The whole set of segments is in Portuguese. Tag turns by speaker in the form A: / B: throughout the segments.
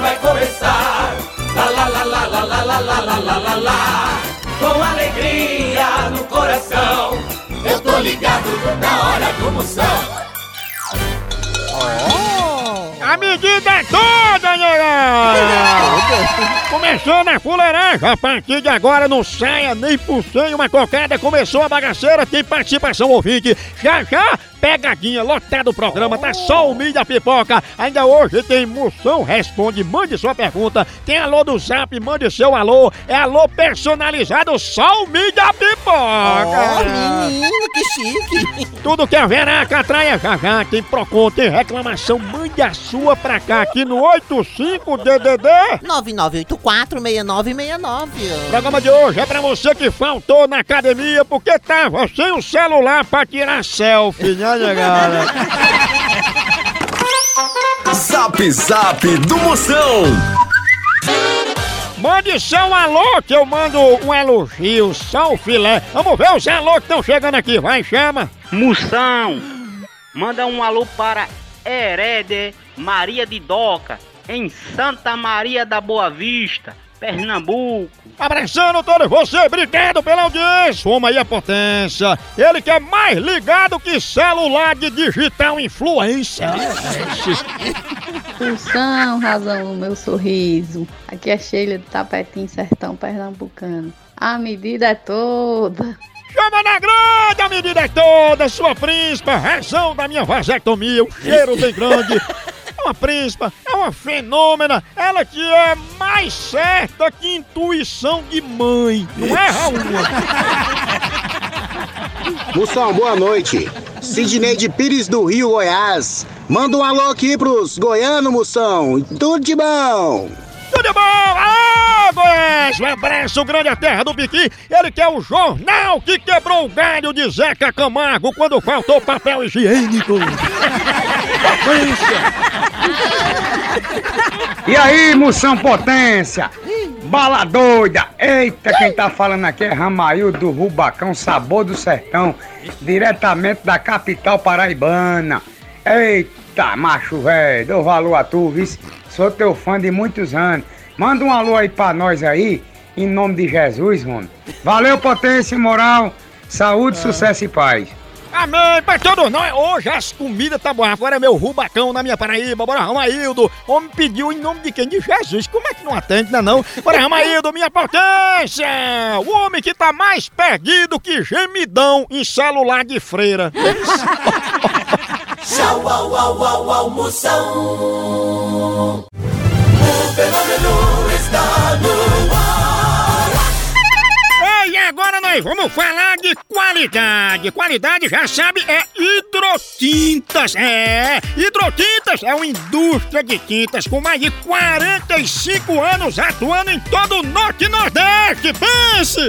A: vai começar. Lá lá lá lá lá lá lá lá lá lá lá lá. Com alegria no coração, eu tô ligado na hora do Moção.
B: A medida é toda, nega! Começando a fuleiragem, a partir de agora não saia nem por cem uma cocada, começou a bagaceira, tem participação ouvinte, já já, pegadinha, lotado o programa, tá só o milho da pipoca, ainda hoje tem moção, responde, mande sua pergunta, tem alô do zap, mande seu alô, é alô personalizado, só o milho da pipoca!
C: Ó, menino, que chique.
B: Tudo que haver na catraia já já, tem Procon, tem reclamação, mande a sua pra cá aqui no 85DDD.
C: 9984-6969.
B: O programa de hoje é pra você que faltou na academia porque tava sem o celular pra tirar selfie, né, negada?
D: Zap Zap do Moção.
B: Mande seu alô que eu mando um elogio, só o filé. Vamos ver os alô que estão chegando aqui, vai, chama.
E: Moção, manda um alô para Herede Maria de Doca, em Santa Maria da Boa Vista, Pernambuco.
B: Abraçando todos vocês, obrigado pela audiência. Toma aí a potência. Ele que é mais ligado que celular de digital influencer.
F: Função, razão no meu sorriso. Aqui é Sheila do Tapetinho Sertão Pernambucano. A medida é toda.
B: Chama na grande, a medida é toda, sua príncipa, razão da minha vasectomia, o cheiro bem grande. É uma príncipa, é uma fenômena, ela que é mais certa que intuição de mãe. Não erra uma.
G: Moção, boa noite. Sidney de Pires do Rio, Goiás. Manda um alô aqui pros goianos, Moção. Tudo de bom.
B: Tudo bom? Goiás! Um abraço grande à terra do Piqui. Ele que é o jornal que quebrou o galho de Zeca Camargo quando faltou papel higiênico.
H: E aí, moção potência? Bala doida! Eita, quem tá falando aqui é Ramail do Rubacão, Sabor do Sertão, diretamente da capital paraibana. Eita, macho velho, dou valor a tu, vice. Sou teu fã de muitos anos. Manda um alô aí pra nós aí, em nome de Jesus, mano. Valeu, potência e moral, saúde, sucesso e paz.
B: Amém, pra todos nós. Hoje as comidas tá boas. Agora é meu rubacão na minha Paraíba. Bora, Ramaildo. Homem pediu em nome de quem? De Jesus. Como é que não atende, não? é não? Bora, Ramaildo, minha potência. O homem que tá mais perdido que gemidão em celular de freira.
A: Tchau, au, au, au, au, Moção. O fenômeno está no ar.
B: Ei, agora nós vamos falar de qualidade. Qualidade, já sabe, é hidrotintas. É, hidrotintas é uma indústria de tintas com mais de 45 anos atuando em todo o Norte e Nordeste. Pense!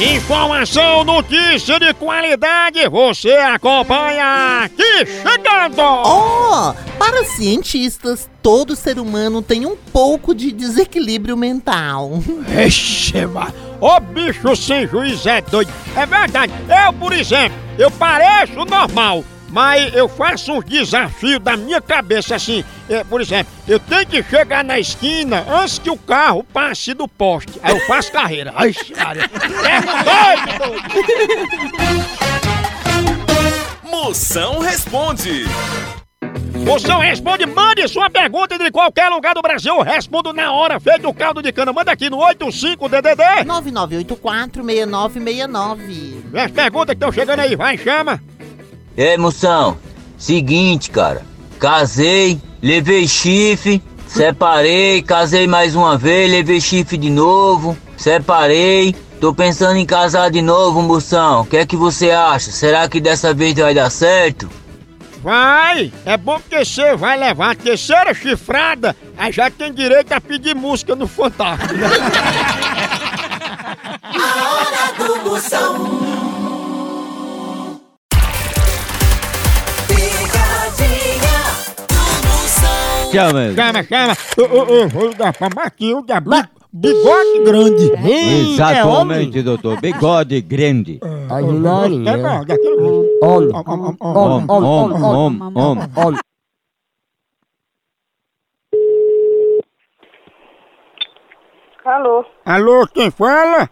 B: Informação, notícia de qualidade, você acompanha aqui chegando!
C: Oh, para cientistas, todo ser humano tem um pouco de desequilíbrio mental.
B: Ixi, mas... Ô bicho sem juiz é doido. É verdade, eu, por exemplo, eu pareço normal, mas eu faço uns desafios da minha cabeça assim. É, por exemplo, eu tenho que chegar na esquina antes que o carro passe do poste. Aí eu faço carreira. Ai, cara. É doido, doido.
D: Moção responde.
B: Moção responde, mande sua pergunta de qualquer lugar do Brasil. Eu respondo na hora, feito o caldo de cana. Manda aqui no 85DDD.
C: 9984-6969.
B: As perguntas que estão chegando aí, vai, chama.
I: É, moção, seguinte, cara. Casei, levei chifre, separei, casei mais uma vez, levei chifre de novo, separei. Tô pensando em casar de novo, moção. O que é que você acha? Será que dessa vez vai dar certo?
B: Vai! É bom porque você vai levar a terceira chifrada, aí já tem direito a pedir música no Fantástico.
A: A hora do Moção. chama ele.
J: Chama,
B: chama. Ô, ô, ô, vou dar pra Matilda. Bigode grande. É.
J: é Exatamente, doutor. Bigode grande. Ah,
B: Aguinaldo. É não,
J: Olha, jeito. Homem. Ó, ó,
K: Alô,
B: Alô, quem fala?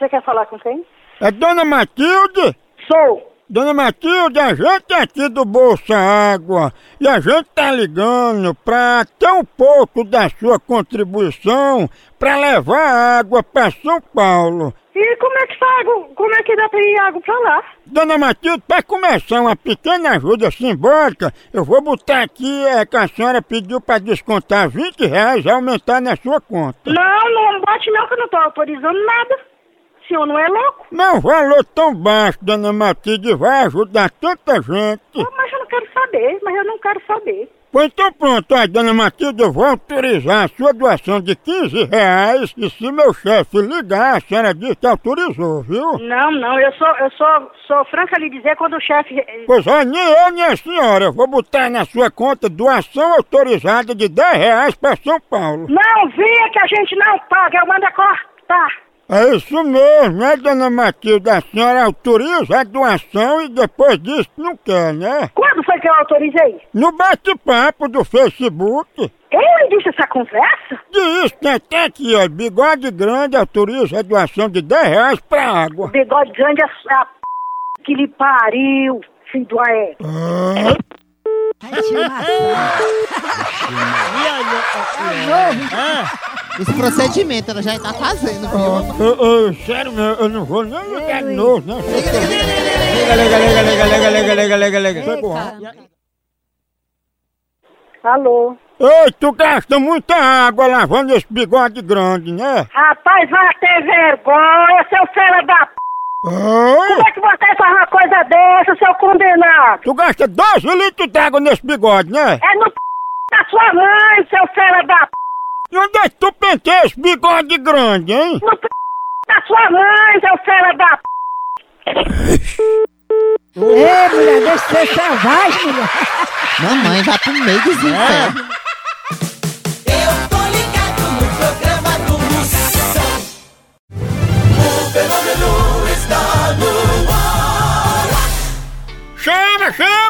K: você quer falar com quem?
B: É Dona Matilde?
K: Sou.
B: Dona Matilde, a gente é aqui do Bolsa Água e a gente tá ligando pra ter um pouco da sua contribuição pra levar água pra São Paulo.
K: E como é que faz? Como é que dá pra ir água pra lá?
B: Dona Matilde, para começar uma pequena ajuda simbólica, eu vou botar aqui é, que a senhora pediu para descontar 20 reais e aumentar na sua conta.
K: Não, não bote não que eu não tô autorizando nada. Senhor não é louco?
B: Não valor tão baixo, Dona Matilde, vai ajudar tanta gente.
K: Ah, Mas eu não quero saber, mas eu não quero saber.
B: Pois então pronto, ó, Dona Matilde, eu vou autorizar a sua doação de 15 reais e se meu chefe ligar, a senhora diz que autorizou, viu?
K: Não, não, eu sou, eu sou, sou franca lhe dizer quando o chefe... eh,
B: Pois ó, nem eu nem a senhora, eu vou botar na sua conta doação autorizada de 10 reais para São Paulo.
K: Não via que a gente não paga, eu mando a cortar.
B: É isso mesmo, né, dona Matilda? A senhora autoriza a doação e depois diz que não quer, né?
K: Quando foi que eu autorizei?
B: No bate-papo do Facebook.
K: Quem lhe disse essa conversa?
B: Diz que até aqui, ó, bigode grande autoriza a doação de 10 reais pra água.
K: Bigode grande é a p... que lhe pariu, filho do Aé.
C: Esse procedimento ela já tá fazendo, viu?
B: Eu, eu, sério mesmo, eu não vou nem ligar de novo, né?
J: Lega, lega, lega, lega, lega, lega, lega, lega.
B: Chegou rápido.
K: Alô?
B: Ei, tu gasta muita água lavando esse bigode grande, né?
K: Rapaz, vai ter vergonha, seu filho da p... Como é que você faz uma coisa dessa, seu condenado?
B: Tu gasta 12 litros d'água nesse bigode, né?
K: É no p... da sua mãe, seu filho da p...
B: E onde é que tu penteia esse bigode grande, hein?
K: No p... da sua mãe, seu filho da p...
L: Ei, mulher, deixa de ser selvagem, mulher.
C: Mamãe vai pro meio dos infernos.
A: Eu tô ligado no programa do Moção. O fenômeno está no ar.
B: Chama, chama!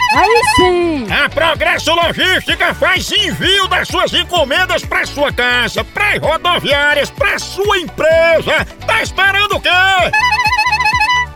L: Aí sim.
B: A Progresso Logística faz envio das suas encomendas para sua casa, para rodoviárias, para sua empresa. Tá esperando o quê?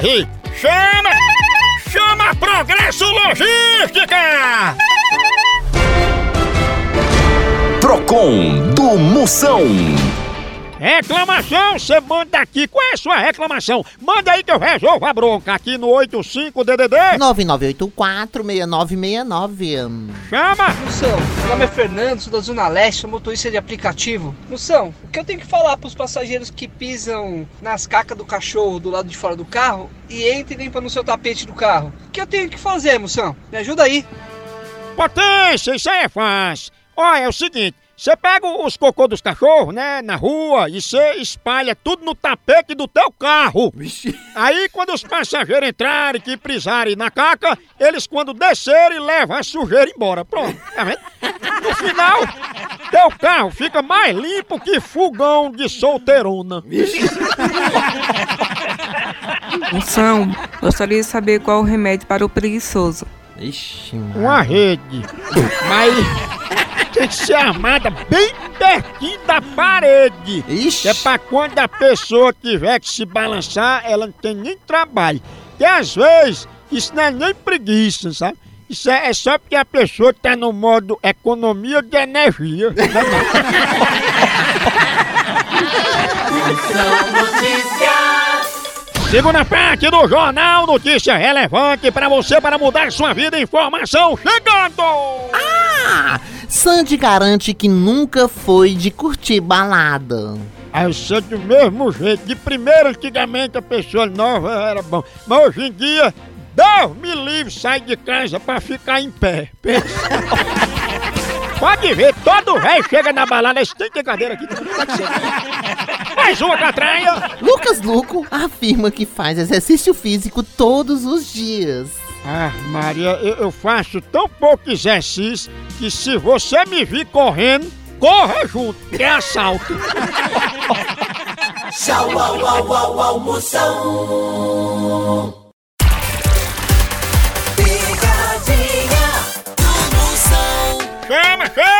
B: Chama! Chama Progresso Logística!
D: Procon do Moção.
B: Reclamação, você manda aqui. Qual é a sua reclamação? Manda aí que eu resolvo a bronca aqui no 85DDD.
C: 9984-6969.
B: Chama!
M: Moção, meu nome é Fernando, sou da Zona Leste, sou motorista de aplicativo. Moção, o que eu tenho que falar pros passageiros que pisam nas cacas do cachorro do lado de fora do carro e entram e limpam no seu tapete do carro? O que eu tenho que fazer, moção? Me ajuda aí.
B: Potência, isso aí é fácil. Olha, é o seguinte. Você pega os cocô dos cachorros, né, na rua, e você espalha tudo no tapete do teu carro. Aí, quando os passageiros entrarem, que prisarem na caca, eles, quando descerem, levam a sujeira embora. Pronto, tá vendo? No final, teu carro fica mais limpo que fogão de solteirona.
N: Moção, gostaria de saber qual o remédio para o preguiçoso.
C: Ixi,
B: Uma rede. Mas tem que ser armada bem pertinho da parede.
C: Ixi.
B: É pra quando a pessoa tiver que se balançar, ela não tem nem trabalho. E às vezes, isso não é nem preguiça, sabe? Isso é, é só porque a pessoa tá no modo economia de energia. Segunda parte do Jornal Notícia Relevante para você, para mudar sua vida. Informação chegando!
C: Ah! Sandy garante que nunca foi de curtir balada.
B: Aí eu sou do mesmo jeito. De primeiro, antigamente, a pessoa nova era bom. Mas hoje em dia, Deus me livre, sai de casa pra ficar em pé. Pode ver, todo velho chega na balada, esse tem que cadeira aqui. Mais uma catraia.
C: Lucas Luco afirma que faz exercício físico todos os dias.
B: Ah, Maria, eu, eu faço tão pouco exercício que se você me vir correndo, corra junto, que é assalto.
A: Tchau, au, au, au, au, Moção. Pegadinha do Moção.
B: Chama, chama!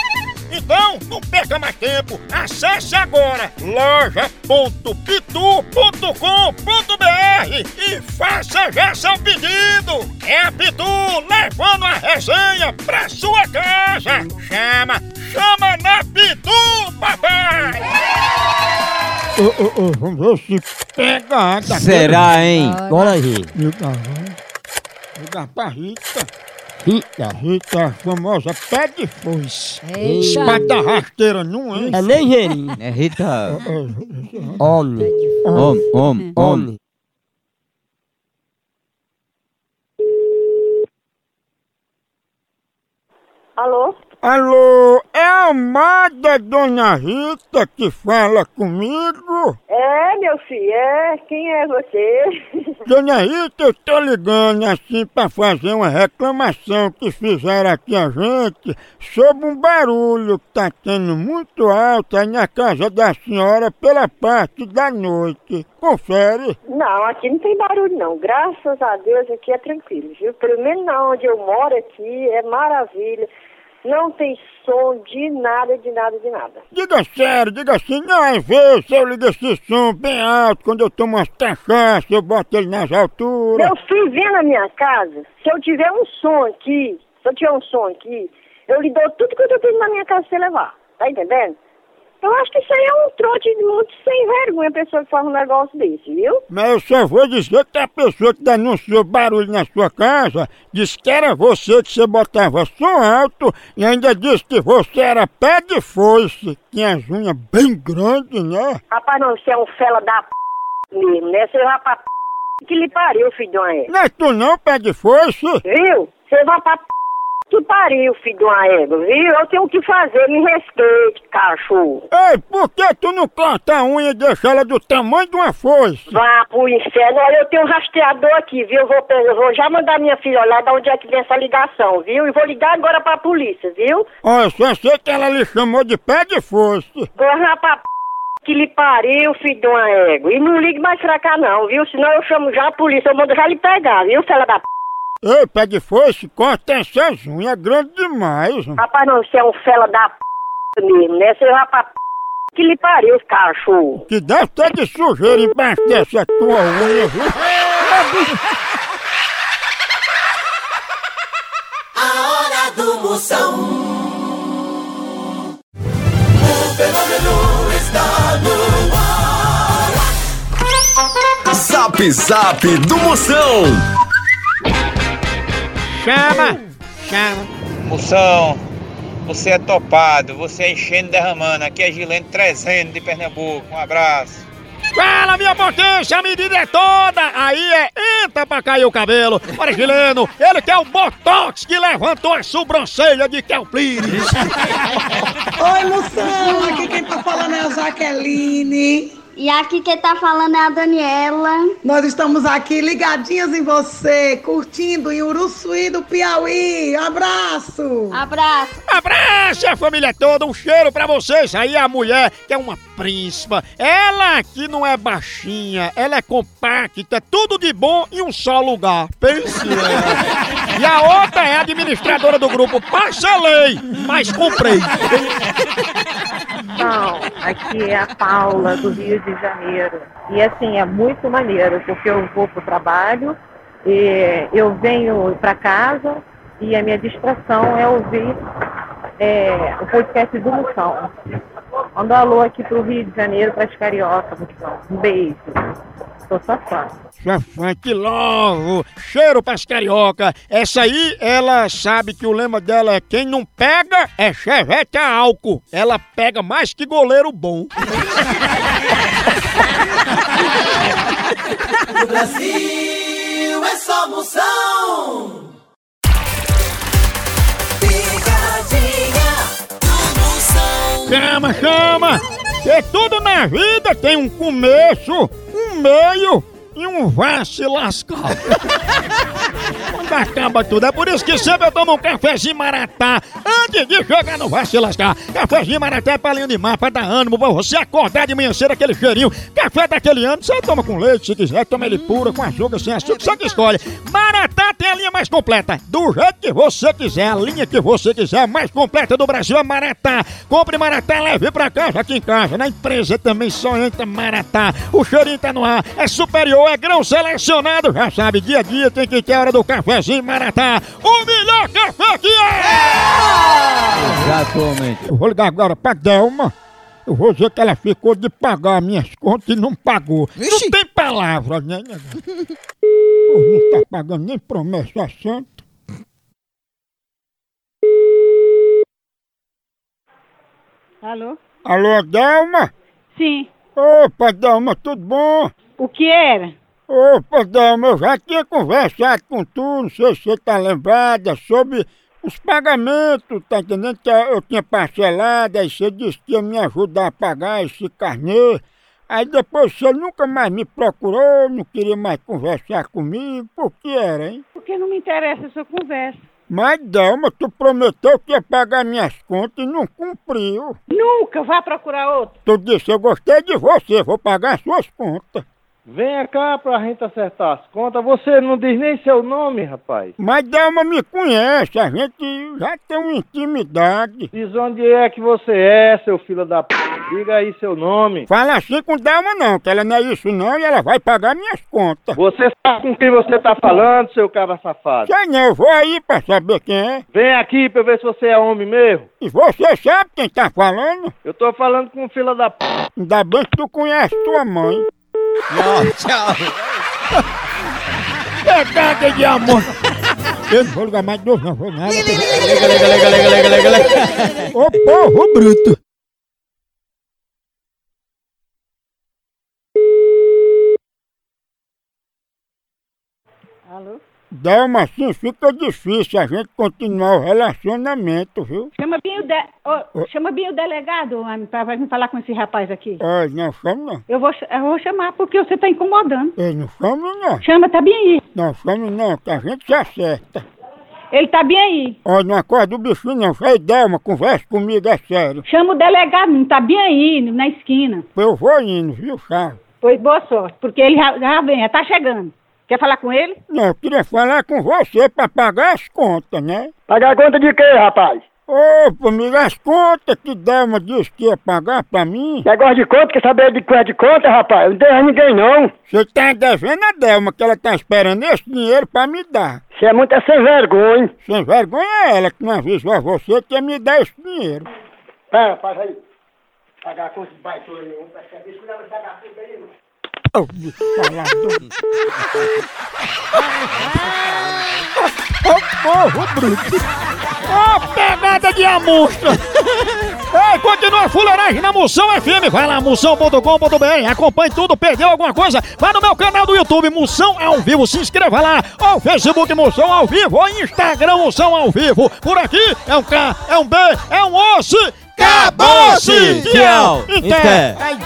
B: Então, não perca mais tempo. Acesse agora loja.pitu.com.br e faça já seu pedido. É a Pitu levando a resenha pra sua casa. Chama, chama na Pitu, papai! Ô, ô, ô, vamos ver se pega.
J: Será, hein? Bora aí.
B: Liga, liga pra Rita. Rita, Rita, a famosa pé de foice. Espada rasteira, não é?
J: É ligeirinho. É Rita. Homem. Homem, homem, homem.
K: Alô?
B: Alô, é a amada Dona Rita que fala comigo?
K: É, meu filho, é. Quem é você?
B: Dona Rita, eu tô ligando assim pra fazer uma reclamação que fizeram aqui a gente sobre um barulho que tá tendo muito alto aí na casa da senhora pela parte da noite. Confere.
K: Não, aqui não tem barulho não. Graças a Deus aqui é tranquilo, viu? Pelo menos na onde eu moro aqui é maravilha. Não tem som de nada, de nada, de nada.
B: Diga sério, diga assim, não, às vezes eu ligo esse som bem alto, quando eu tomo umas cachaças, eu boto ele nas alturas.
K: Meu filho, vem na minha casa, se eu tiver um som aqui, se eu tiver um som aqui, eu lhe dou tudo que eu tenho na minha casa pra você levar. Tá entendendo? Eu acho que isso aí é um trote de muito sem vergonha, a pessoa que faz um negócio desse, viu?
B: Mas eu só vou dizer que a pessoa que denunciou barulho na sua casa disse que era você que você botava som alto e ainda disse que você era pé de foice, tinha as unhas bem grandes, né?
K: Rapaz, não, você é um fela da p... mesmo, né? Você vai pra p... que lhe pariu, filho de uma égua.
B: Não é tu não, pé de foice?
K: Viu? Você vai pra p... que pariu, filho de uma égua, viu? Eu tenho o que fazer, me respeite, cachorro.
B: Ei, por que tu não corta a unha e deixa ela do tamanho de uma foice?
K: Vá pro inferno. Olha, eu tenho um rastreador aqui, viu? Eu vou, eu vou já mandar minha filha olhar de onde é que vem essa ligação, viu? E vou ligar agora pra polícia, viu?
B: Olha, só sei que ela lhe chamou de pé de foice.
K: Corra pra p... que lhe pariu, filho de uma égua. E não ligue mais pra cá não, viu? Senão eu chamo já a polícia, eu mando já lhe pegar, viu, fela da p...
B: Ei, pé de foice, corta essas unhas grandes demais.
K: Rapaz, não, você é um fela da p... mesmo, né? Você vai pra p... que lhe pariu, cachorro.
B: Que deve ter de sujeira embaixo dessa tua unha, viu?
A: A hora do Moção. O fenômeno está no ar.
D: Zap Zap do Moção.
B: Chama! Chama!
O: Moção, você é topado, você é enchendo derramando. Aqui é Gilene 300 de Pernambuco. Um abraço.
B: Fala, minha potência, a medida é toda! Aí é entra pra cair o cabelo. Olha, Gileno, ele que é o Botox que levantou a sobrancelha de Kelpires.
P: Oi, moção! Aqui quem tá falando é a Jaqueline.
Q: E aqui quem tá falando é a Daniela.
P: Nós estamos aqui ligadinhas em você, curtindo em Uruçuí do Piauí. Abraço!
Q: Abraço!
B: Abraço a família toda, um cheiro pra vocês. Aí a mulher, que é uma príncipa, ela aqui não é baixinha, ela é compacta, tudo de bom em um só lugar. Pense. E a outra é a administradora do grupo. Parcelei, mas comprei.
R: Não, aqui é a Paula do Rio de Janeiro. E assim, é muito maneiro, porque eu vou pro trabalho, e eu venho para casa e a minha distração é ouvir é, o podcast do Moção. Manda um alô aqui pro Rio de Janeiro, pras carioca, Moção. Um beijo. Sou fã,
B: que logo! Cheiro pras carioca. Essa aí, ela sabe que o lema dela é quem não pega é chevette a álcool. Ela pega mais que goleiro bom.
A: No Brasil é só Moção.
B: Chama, chama! Que tudo na vida tem um começo, meio e um vá se lascar. Quando acaba tudo, é por isso que sempre eu tomo um cafezinho maratá antes de chegar no vá se lascar. Cafezinho maratá é palinho de mar, pra dar ânimo, pra você acordar de manhã cedo aquele cheirinho. Café daquele ano, você toma com leite se quiser, toma ele puro, com açúcar, sem açúcar, você que escolhe. Maratá tem a linha mais completa, do jeito que você quiser, a linha que você quiser, a mais completa do Brasil é Maratá. Compre Maratá, leve pra casa, aqui em casa, na empresa também só entra Maratá. O cheirinho tá no ar, é superior, é grão selecionado, já sabe, dia a dia tem que ter a do cafezinho Maratá. O melhor café que é!
J: Exatamente.
B: Eu vou ligar agora pra Delma. Eu vou dizer que ela ficou de pagar minhas contas e não pagou. Não tem palavra, né? né? Pô, Não tá pagando nem promessa santa.
S: Alô?
B: Alô, Delma?
S: Sim.
B: Opa, Delma, tudo bom?
S: O que era?
B: Opa, Delma, eu já tinha conversado com tu, não sei se você tá lembrada, sobre os pagamentos, tá entendendo? Que eu tinha parcelado, aí você disse que ia me ajudar a pagar esse carnê. Aí depois você nunca mais me procurou, não queria mais conversar comigo, por que era, hein?
S: Porque não me interessa essa conversa.
B: Mas, Delma, tu prometeu que ia pagar minhas contas e não cumpriu.
S: Nunca vá procurar outro.
B: Tu disse, eu gostei de você, vou pagar suas contas.
T: Venha cá pra gente acertar as contas. Você não diz nem seu nome, rapaz.
B: Mas Delma me conhece, a gente já tem uma intimidade.
T: Diz onde é que você é, seu filho da p. Diga aí seu nome.
B: Fala assim com Delma não, que ela não é isso não e ela vai pagar minhas contas.
T: Você sabe com quem você tá falando, seu cabra safado?
B: Sei não, eu vou aí pra saber quem é.
T: Vem aqui pra eu ver se você é homem mesmo.
B: E você sabe quem tá falando?
T: Eu tô falando com o filho da p.
B: Ainda bem que tu conhece tua mãe.
J: Não, tchau.
B: Pegada de amor. Eu não vou ligar mais de novo, não vou nada.
J: Liga, liga, liga, liga, liga, liga, liga.
B: Ô porro bruto.
S: Alô?
B: Delma, assim fica difícil a gente continuar o relacionamento, viu?
S: Chama bem o, de... ô, chama bem o delegado, homem, pra vir falar com esse rapaz aqui.
B: Olha, não chamo não.
S: Eu vou, eu vou chamar porque você tá incomodando.
B: Eu não chamo não.
S: Chama, tá bem aí.
B: Não chamo não, que a gente se acerta.
S: Ele tá bem aí.
B: Olha, não acorda do bichinho não. Sai, Delma, conversa comigo, é sério.
S: Chama o delegado, não tá bem aí, na esquina.
B: Eu vou indo, viu, Charles?
S: Pois boa sorte, porque ele já, já vem, já tá chegando. Quer falar com ele?
B: Não, eu queria falar com você pra pagar as contas, né?
T: Pagar conta de quê, rapaz?
B: Ô, amigo, as contas que Delma disse que ia pagar pra mim.
T: Negócio de conta, quer saber de coisa de conta, rapaz? Não tem ninguém não.
B: Você tá devendo a Delma, que ela tá esperando esse dinheiro pra me dar.
T: Você é muito sem vergonha.
B: Sem vergonha é ela que não avisou a você que ia me dar esse dinheiro.
T: Pera, faz aí. Pagar a conta de baixo aí. Vamos perceber isso. Cuidado de pagar tudo aí, mano.
B: Ô, porro bruto. Ô, pegada de amostra. Ei, continua fuleiragem na Moção FM. Vai lá, moção.com.br. Acompanhe tudo. Perdeu alguma coisa? Vai no meu canal do YouTube, Moção ao Vivo. Se inscreva lá. Ou Facebook Moção ao Vivo. Ou Instagram Moção ao Vivo. Por aqui é um K, é um B, é um osso. Acabou-se!
J: Tchau. Até.
B: ai.